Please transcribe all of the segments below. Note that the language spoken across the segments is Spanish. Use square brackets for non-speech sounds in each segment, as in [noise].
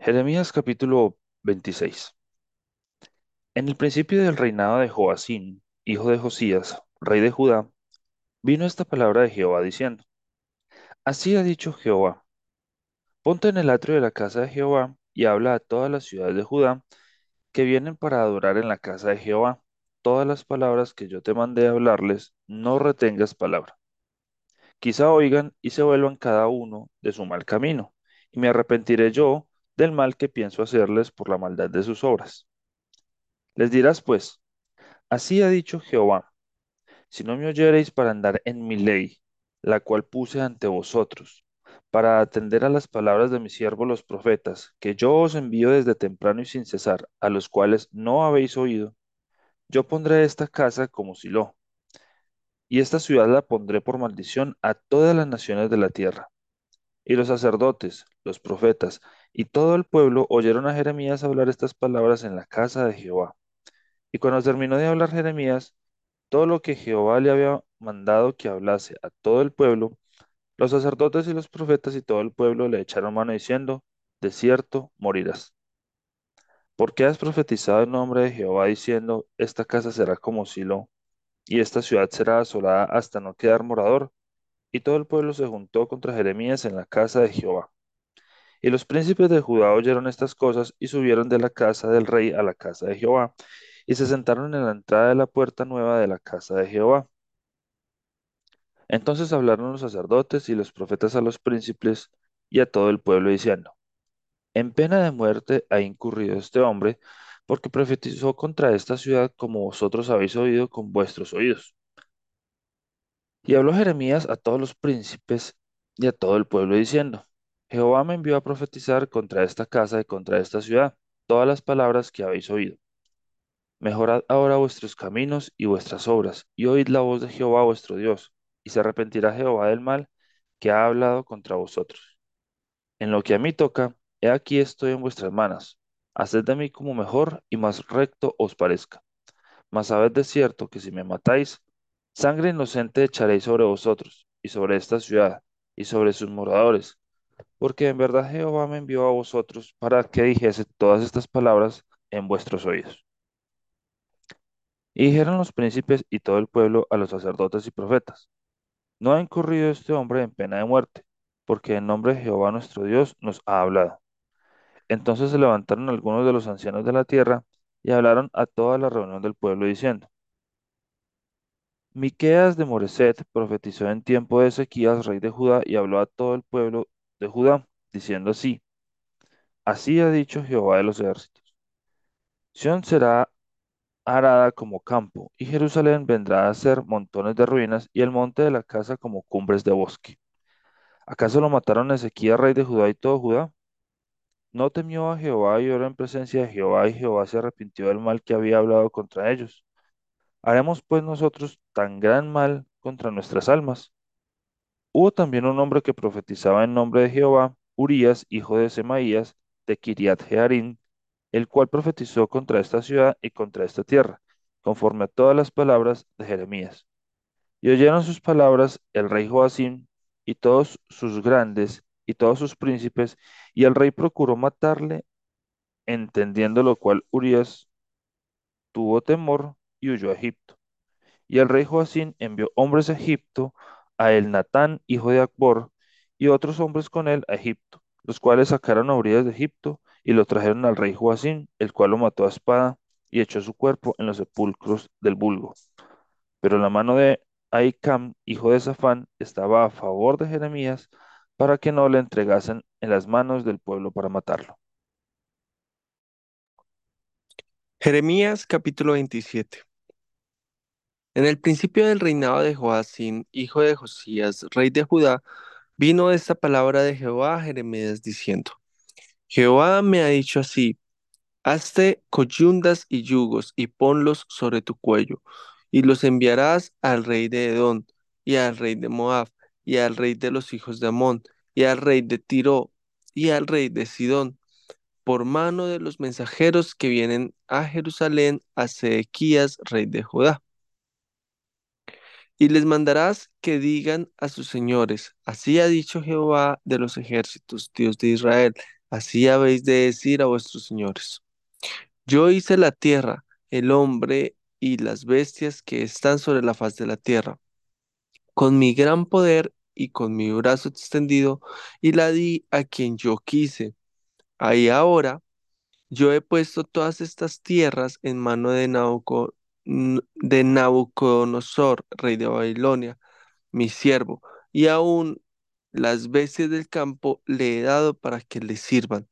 Jeremías capítulo 26. En el principio del reinado de Joacín, hijo de Josías, rey de Judá, vino esta palabra de Jehová diciendo, Así ha dicho Jehová, ponte en el atrio de la casa de Jehová y habla a todas las ciudades de Judá que vienen para adorar en la casa de Jehová. Todas las palabras que yo te mandé hablarles, no retengas palabra. Quizá oigan y se vuelvan cada uno de su mal camino, y me arrepentiré yo del mal que pienso hacerles por la maldad de sus obras. Les dirás pues, Así ha dicho Jehová, si no me oyereis para andar en mi ley, la cual puse ante vosotros, para atender a las palabras de mis siervos los profetas, que yo os envío desde temprano y sin cesar, a los cuales no habéis oído, yo pondré esta casa como Silo, y esta ciudad la pondré por maldición a todas las naciones de la tierra. Y los sacerdotes, los profetas y todo el pueblo oyeron a Jeremías hablar estas palabras en la casa de Jehová. Y cuando terminó de hablar Jeremías, todo lo que Jehová le había mandado que hablase a todo el pueblo, los sacerdotes y los profetas y todo el pueblo le echaron mano diciendo, de cierto morirás. ¿Por qué has profetizado en nombre de Jehová diciendo, esta casa será como Silo, y esta ciudad será asolada hasta no quedar morador? Y todo el pueblo se juntó contra Jeremías en la casa de Jehová. Y los príncipes de Judá oyeron estas cosas y subieron de la casa del rey a la casa de Jehová, y se sentaron en la entrada de la puerta nueva de la casa de Jehová. Entonces hablaron los sacerdotes y los profetas a los príncipes y a todo el pueblo diciendo, En pena de muerte ha incurrido este hombre, porque profetizó contra esta ciudad como vosotros habéis oído con vuestros oídos. Y habló Jeremías a todos los príncipes y a todo el pueblo diciendo, Jehová me envió a profetizar contra esta casa y contra esta ciudad todas las palabras que habéis oído. Mejorad ahora vuestros caminos y vuestras obras, y oíd la voz de Jehová vuestro Dios, y se arrepentirá Jehová del mal que ha hablado contra vosotros. En lo que a mí toca, he aquí estoy en vuestras manos. Haced de mí como mejor y más recto os parezca. Mas sabed de cierto que si me matáis, sangre inocente echaréis sobre vosotros, y sobre esta ciudad, y sobre sus moradores, porque en verdad Jehová me envió a vosotros para que dijese todas estas palabras en vuestros oídos. Y dijeron los príncipes y todo el pueblo a los sacerdotes y profetas, no ha incurrido este hombre en pena de muerte, porque en nombre de Jehová nuestro Dios nos ha hablado. Entonces se levantaron algunos de los ancianos de la tierra y hablaron a toda la reunión del pueblo diciendo, Miqueas de Moreset profetizó en tiempo de Ezequías, rey de Judá, y habló a todo el pueblo de Judá, diciendo así, Así ha dicho Jehová de los ejércitos. Sión será arada como campo, y Jerusalén vendrá a ser montones de ruinas, y el monte de la casa como cumbres de bosque. ¿Acaso lo mataron Ezequías, rey de Judá y todo Judá? No temió a Jehová y oró en presencia de Jehová, y Jehová se arrepintió del mal que había hablado contra ellos. ¿Haremos pues nosotros tan gran mal contra nuestras almas? Hubo también un hombre que profetizaba en nombre de Jehová, Urías, hijo de Semaías, de Kiriat Jearim, el cual profetizó contra esta ciudad y contra esta tierra, conforme a todas las palabras de Jeremías. Y oyeron sus palabras el rey Joacim y todos sus grandes y todos sus príncipes, y el rey procuró matarle, entendiendo lo cual Urías tuvo temor y huyó a Egipto. Y el rey Joacim envió hombres a Egipto, a el Natán, hijo de Acbor, y otros hombres con él a Egipto, los cuales sacaron a Urías de Egipto y lo trajeron al rey Joacim, el cual lo mató a espada y echó su cuerpo en los sepulcros del vulgo. Pero la mano de Ahicam, hijo de Safán, estaba a favor de Jeremías para que no le entregasen en las manos del pueblo para matarlo. Jeremías capítulo 27 En el principio del reinado de Joacín, hijo de Josías, rey de Judá, vino esta palabra de Jehová a Jeremías diciendo, Jehová me ha dicho así, hazte coyundas y yugos y ponlos sobre tu cuello, y los enviarás al rey de Edom, y al rey de Moab, y al rey de los hijos de Amón, y al rey de Tiro, y al rey de Sidón, por mano de los mensajeros que vienen a Jerusalén a Sedequías, rey de Judá. Y les mandarás que digan a sus señores, así ha dicho Jehová de los ejércitos, Dios de Israel, Así habéis de decir a vuestros señores. Yo hice la tierra, el hombre y las bestias que están sobre la faz de la tierra, con mi gran poder y con mi brazo extendido, y la di a quien yo quise. Ahí ahora yo he puesto todas estas tierras en mano de Nabuco- n- de Nabucodonosor, rey de Babilonia mi siervo, y aún las bestias del campo le he dado para que le sirvan,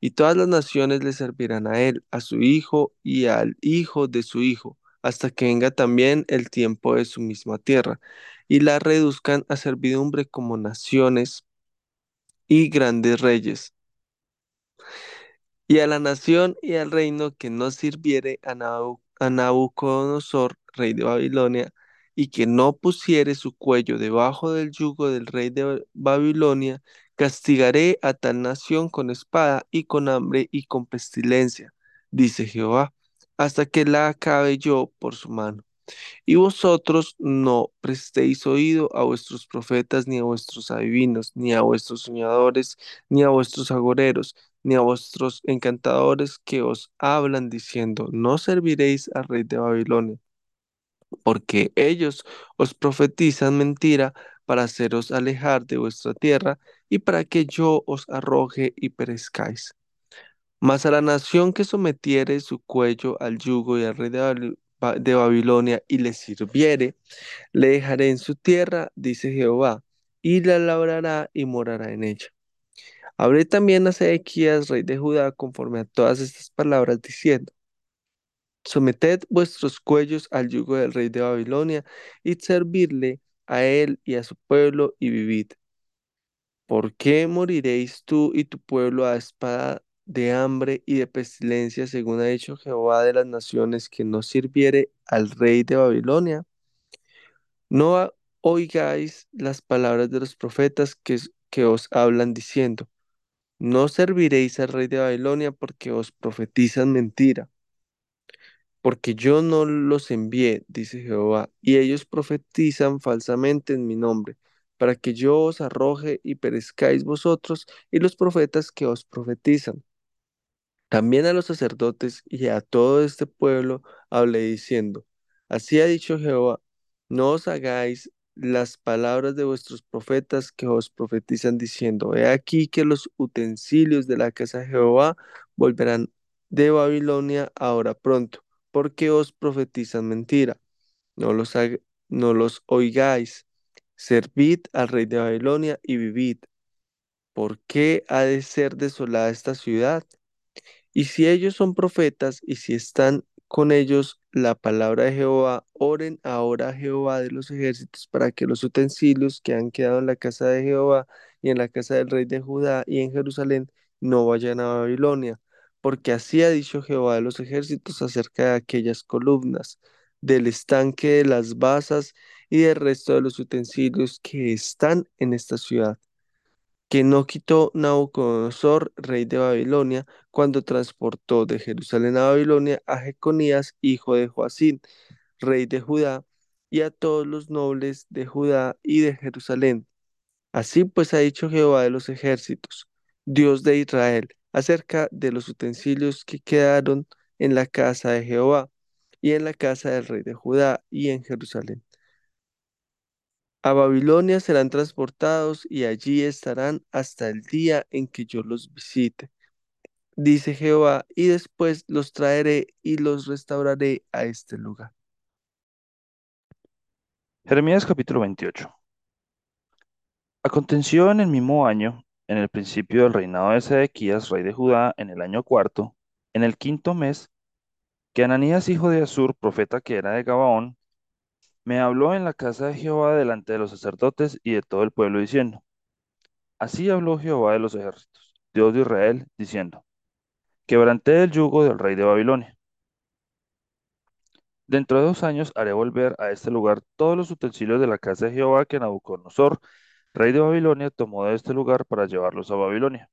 y todas las naciones le servirán a él, a su hijo y al hijo de su hijo, hasta que venga también el tiempo de su misma tierra, y la reduzcan a servidumbre como naciones y grandes reyes. Y a la nación y al reino que no sirviere a, Nabu- a Nabucodonosor, rey de Babilonia, y que no pusiere su cuello debajo del yugo del rey de Babilonia, castigaré a tal nación con espada y con hambre y con pestilencia, dice Jehová, hasta que la acabe yo por su mano. Y vosotros no prestéis oído a vuestros profetas, ni a vuestros adivinos, ni a vuestros soñadores, ni a vuestros agoreros, ni a vuestros encantadores que os hablan diciendo, no serviréis al rey de Babilonia, porque ellos os profetizan mentira para haceros alejar de vuestra tierra y para que yo os arroje y perezcáis. Mas a la nación que sometiere su cuello al yugo y al rey de de Babilonia y le sirviere, le dejaré en su tierra, dice Jehová, y la labrará y morará en ella. Hablé también a Sedequías, rey de Judá, conforme a todas estas palabras, diciendo, Someted vuestros cuellos al yugo del rey de Babilonia, y servirle a él y a su pueblo, y vivid. ¿Por qué moriréis tú y tu pueblo a espada de hambre y de pestilencia, según ha dicho Jehová de las naciones, que no sirviere al rey de Babilonia? No oigáis las palabras de los profetas que, que os hablan diciendo, no serviréis al rey de Babilonia porque os profetizan mentira, porque yo no los envié, dice Jehová, y ellos profetizan falsamente en mi nombre, para que yo os arroje y perezcáis vosotros y los profetas que os profetizan. También a los sacerdotes y a todo este pueblo hablé diciendo, Así ha dicho Jehová, no os hagáis las palabras de vuestros profetas que os profetizan diciendo, He aquí que los utensilios de la casa de Jehová volverán de Babilonia ahora pronto, porque os profetizan mentira. No los, no los oigáis. Servid al rey de Babilonia y vivid. ¿Por qué ha de ser desolada esta ciudad? Y si ellos son profetas y si están con ellos la palabra de Jehová, oren ahora a Jehová de los ejércitos para que los utensilios que han quedado en la casa de Jehová y en la casa del rey de Judá y en Jerusalén no vayan a Babilonia, porque así ha dicho Jehová de los ejércitos acerca de aquellas columnas, del estanque de las basas y del resto de los utensilios que están en esta ciudad que no quitó Nabucodonosor, rey de Babilonia, cuando transportó de Jerusalén a Babilonia a Jeconías, hijo de Joacín, rey de Judá, y a todos los nobles de Judá y de Jerusalén. Así pues ha dicho Jehová de los ejércitos, Dios de Israel, acerca de los utensilios que quedaron en la casa de Jehová y en la casa del rey de Judá y en Jerusalén. A Babilonia serán transportados y allí estarán hasta el día en que yo los visite, dice Jehová, y después los traeré y los restauraré a este lugar. Jeremías capítulo 28. Aconteció en el mismo año, en el principio del reinado de Sedequías, rey de Judá, en el año cuarto, en el quinto mes, que Ananías, hijo de Asur, profeta que era de Gabaón, me habló en la casa de Jehová delante de los sacerdotes y de todo el pueblo, diciendo, Así habló Jehová de los ejércitos, Dios de Israel, diciendo, Quebranté el yugo del rey de Babilonia. Dentro de dos años haré volver a este lugar todos los utensilios de la casa de Jehová que Nabucodonosor, rey de Babilonia, tomó de este lugar para llevarlos a Babilonia.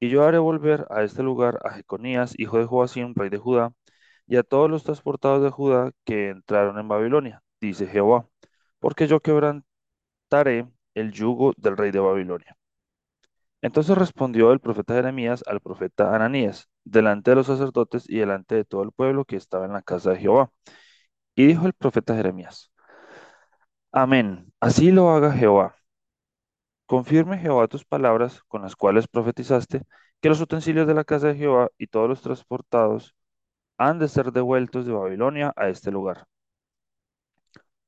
Y yo haré volver a este lugar a Jeconías, hijo de Joacim, rey de Judá, y a todos los transportados de Judá que entraron en Babilonia, dice Jehová, porque yo quebrantaré el yugo del rey de Babilonia. Entonces respondió el profeta Jeremías al profeta Ananías, delante de los sacerdotes y delante de todo el pueblo que estaba en la casa de Jehová. Y dijo el profeta Jeremías, Amén, así lo haga Jehová. Confirme Jehová tus palabras con las cuales profetizaste, que los utensilios de la casa de Jehová y todos los transportados han de ser devueltos de Babilonia a este lugar.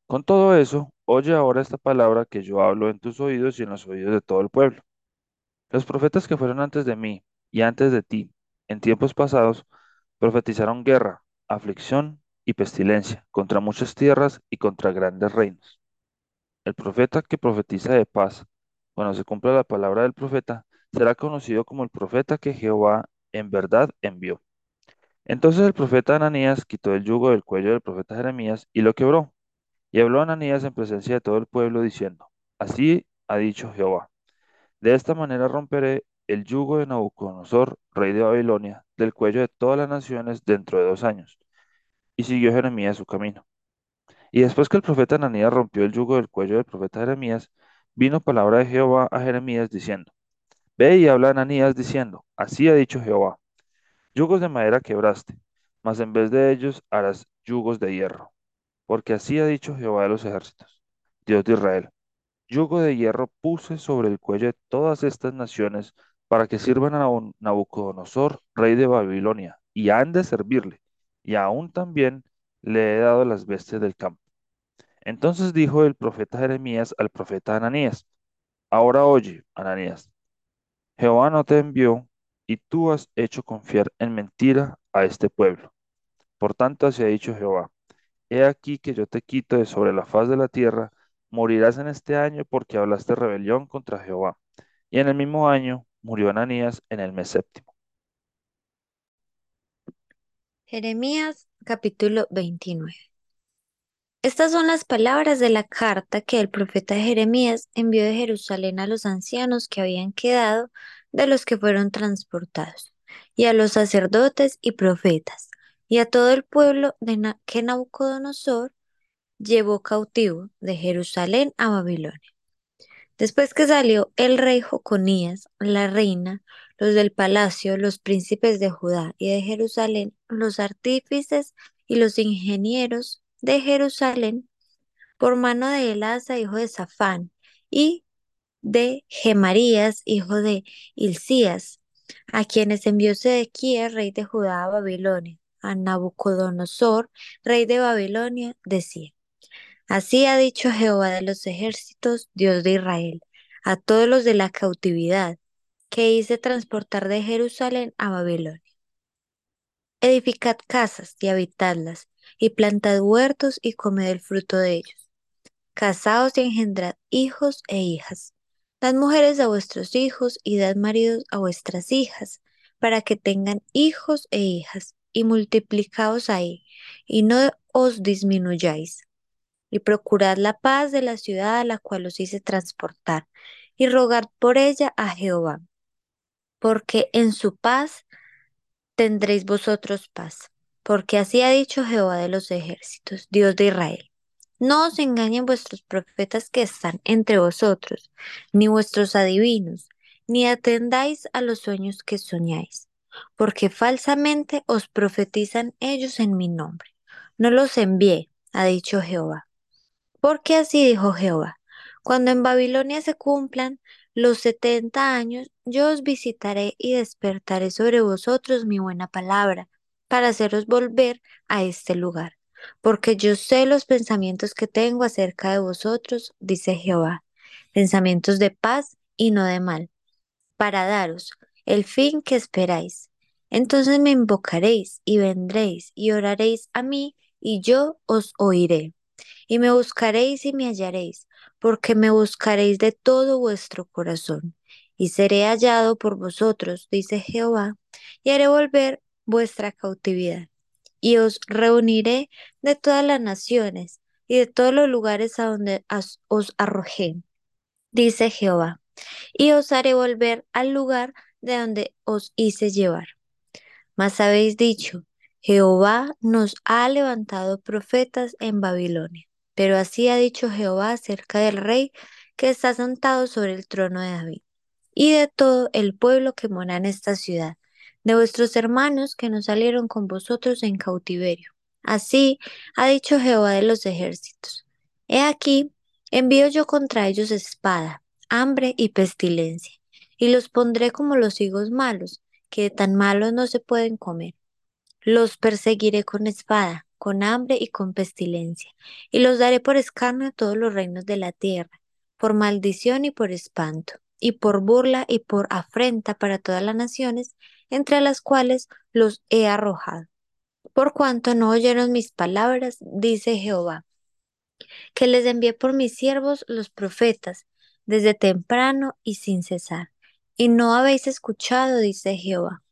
Con todo eso, oye ahora esta palabra que yo hablo en tus oídos y en los oídos de todo el pueblo. Los profetas que fueron antes de mí y antes de ti, en tiempos pasados, profetizaron guerra, aflicción y pestilencia contra muchas tierras y contra grandes reinos. El profeta que profetiza de paz, cuando se cumpla la palabra del profeta, será conocido como el profeta que Jehová en verdad envió. Entonces el profeta Ananías quitó el yugo del cuello del profeta Jeremías y lo quebró. Y habló Ananías en presencia de todo el pueblo diciendo, Así ha dicho Jehová, de esta manera romperé el yugo de Nabucodonosor, rey de Babilonia, del cuello de todas las naciones dentro de dos años. Y siguió Jeremías su camino. Y después que el profeta Ananías rompió el yugo del cuello del profeta Jeremías, vino palabra de Jehová a Jeremías diciendo, Ve y habla a Ananías diciendo, Así ha dicho Jehová, yugos de madera quebraste, mas en vez de ellos harás yugos de hierro, porque así ha dicho Jehová de los ejércitos, Dios de Israel. Yugo de hierro puse sobre el cuello de todas estas naciones para que sirvan a Nabucodonosor, rey de Babilonia, y han de servirle, y aún también le he dado las bestias del campo. Entonces dijo el profeta Jeremías al profeta Ananías, Ahora oye, Ananías, Jehová no te envió, y tú has hecho confiar en mentira a este pueblo. Por tanto, así ha dicho Jehová, He aquí que yo te quito de sobre la faz de la tierra, morirás en este año porque hablaste rebelión contra Jehová. Y en el mismo año murió Ananías en el mes séptimo. Jeremías capítulo 29. Estas son las palabras de la carta que el profeta Jeremías envió de Jerusalén a los ancianos que habían quedado de los que fueron transportados, y a los sacerdotes y profetas, y a todo el pueblo de que Nabucodonosor llevó cautivo de Jerusalén a Babilonia. Después que salió el rey Joconías, la reina, los del palacio, los príncipes de Judá y de Jerusalén, los artífices y los ingenieros de Jerusalén, por mano de Elasa, hijo de Safán, y de Gemarías, hijo de Hilcías, a quienes envió Sedequías, rey de Judá, a Babilonia, a Nabucodonosor, rey de Babilonia, decía, Así ha dicho Jehová de los ejércitos, Dios de Israel, a todos los de la cautividad, que hice transportar de Jerusalén a Babilonia. Edificad casas y habitadlas, y plantad huertos y comed el fruto de ellos. Casaos y engendrad hijos e hijas. Dad mujeres a vuestros hijos y dad maridos a vuestras hijas, para que tengan hijos e hijas, y multiplicaos ahí, y no os disminuyáis. Y procurad la paz de la ciudad a la cual os hice transportar, y rogad por ella a Jehová, porque en su paz tendréis vosotros paz porque así ha dicho Jehová de los ejércitos, Dios de Israel. No os engañen vuestros profetas que están entre vosotros, ni vuestros adivinos, ni atendáis a los sueños que soñáis, porque falsamente os profetizan ellos en mi nombre. No los envié, ha dicho Jehová. Porque así dijo Jehová, cuando en Babilonia se cumplan los setenta años, yo os visitaré y despertaré sobre vosotros mi buena palabra para haceros volver a este lugar. Porque yo sé los pensamientos que tengo acerca de vosotros, dice Jehová, pensamientos de paz y no de mal, para daros el fin que esperáis. Entonces me invocaréis y vendréis y oraréis a mí y yo os oiré. Y me buscaréis y me hallaréis, porque me buscaréis de todo vuestro corazón. Y seré hallado por vosotros, dice Jehová, y haré volver vuestra cautividad, y os reuniré de todas las naciones y de todos los lugares a donde os arrojé, dice Jehová, y os haré volver al lugar de donde os hice llevar. Mas habéis dicho, Jehová nos ha levantado profetas en Babilonia. Pero así ha dicho Jehová acerca del rey que está sentado sobre el trono de David. y de todo el pueblo que mora en esta ciudad, de vuestros hermanos que no salieron con vosotros en cautiverio. Así ha dicho Jehová de los ejércitos. He aquí, envío yo contra ellos espada, hambre y pestilencia, y los pondré como los higos malos, que de tan malos no se pueden comer. Los perseguiré con espada, con hambre y con pestilencia, y los daré por escarnio a todos los reinos de la tierra, por maldición y por espanto, y por burla y por afrenta para todas las naciones, entre las cuales los he arrojado. Por cuanto no oyeron mis palabras, dice Jehová, que les envié por mis siervos los profetas, desde temprano y sin cesar. Y no habéis escuchado, dice Jehová.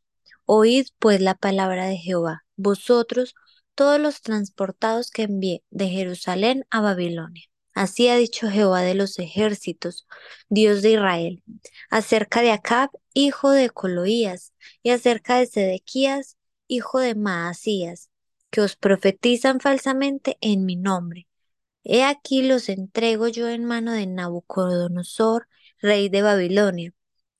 Oíd pues la palabra de Jehová, vosotros todos los transportados que envié de Jerusalén a Babilonia. Así ha dicho Jehová de los ejércitos, Dios de Israel, acerca de Acab, hijo de Coloías, y acerca de Sedequías, hijo de Maasías, que os profetizan falsamente en mi nombre. He aquí los entrego yo en mano de Nabucodonosor, rey de Babilonia,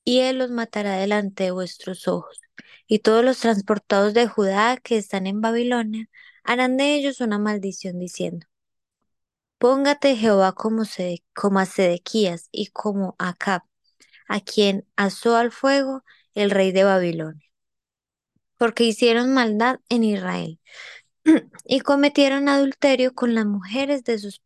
y él los matará delante de vuestros ojos. Y todos los transportados de Judá que están en Babilonia harán de ellos una maldición diciendo, Póngate Jehová como, a Sedequías y como a Acab, a quien asó al fuego el rey de Babilonia, porque hicieron maldad en Israel [clears throat] y cometieron adulterio con las mujeres de sus,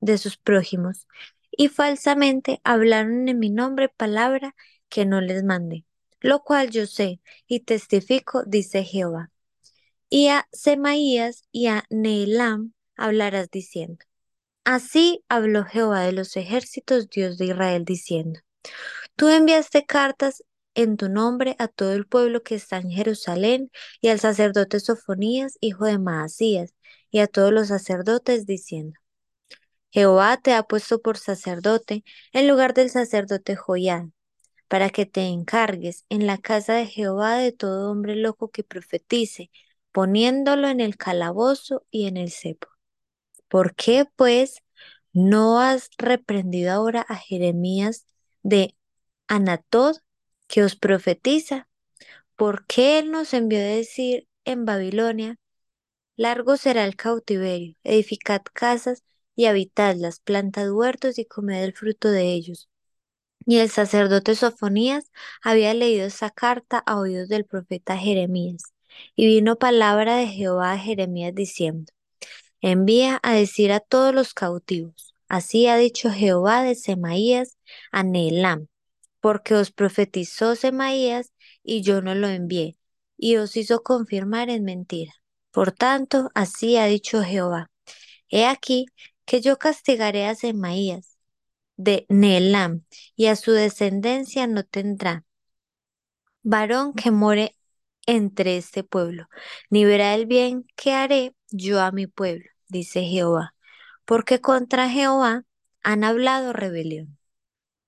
de sus prójimos y falsamente hablaron en mi nombre palabra que no les mandé, lo cual yo sé y testifico, dice Jehová. Y a Semaías y a Neelam hablarás diciendo, Así habló Jehová de los ejércitos, Dios de Israel, diciendo, Tú enviaste cartas en tu nombre a todo el pueblo que está en Jerusalén y al sacerdote Sofonías, hijo de Maasías, y a todos los sacerdotes, diciendo, Jehová te ha puesto por sacerdote en lugar del sacerdote Joián, para que te encargues en la casa de Jehová de todo hombre loco que profetice, poniéndolo en el calabozo y en el cepo. ¿Por qué, pues, no has reprendido ahora a Jeremías de Anatot que os profetiza? ¿Por qué él nos envió a decir en Babilonia, largo será el cautiverio, edificad casas y habitadlas, plantad huertos y comed el fruto de ellos? Y el sacerdote Sofonías había leído esa carta a oídos del profeta Jeremías. Y vino palabra de Jehová a Jeremías diciendo, envía a decir a todos los cautivos, así ha dicho Jehová de Semaías a Neelam, porque os profetizó Semaías y yo no lo envié, y os hizo confirmar en mentira. Por tanto, así ha dicho Jehová, he aquí que yo castigaré a Semaías de Neelam, y a su descendencia no tendrá varón que more entre este pueblo, ni verá el bien que haré yo a mi pueblo dice Jehová, porque contra Jehová han hablado rebelión.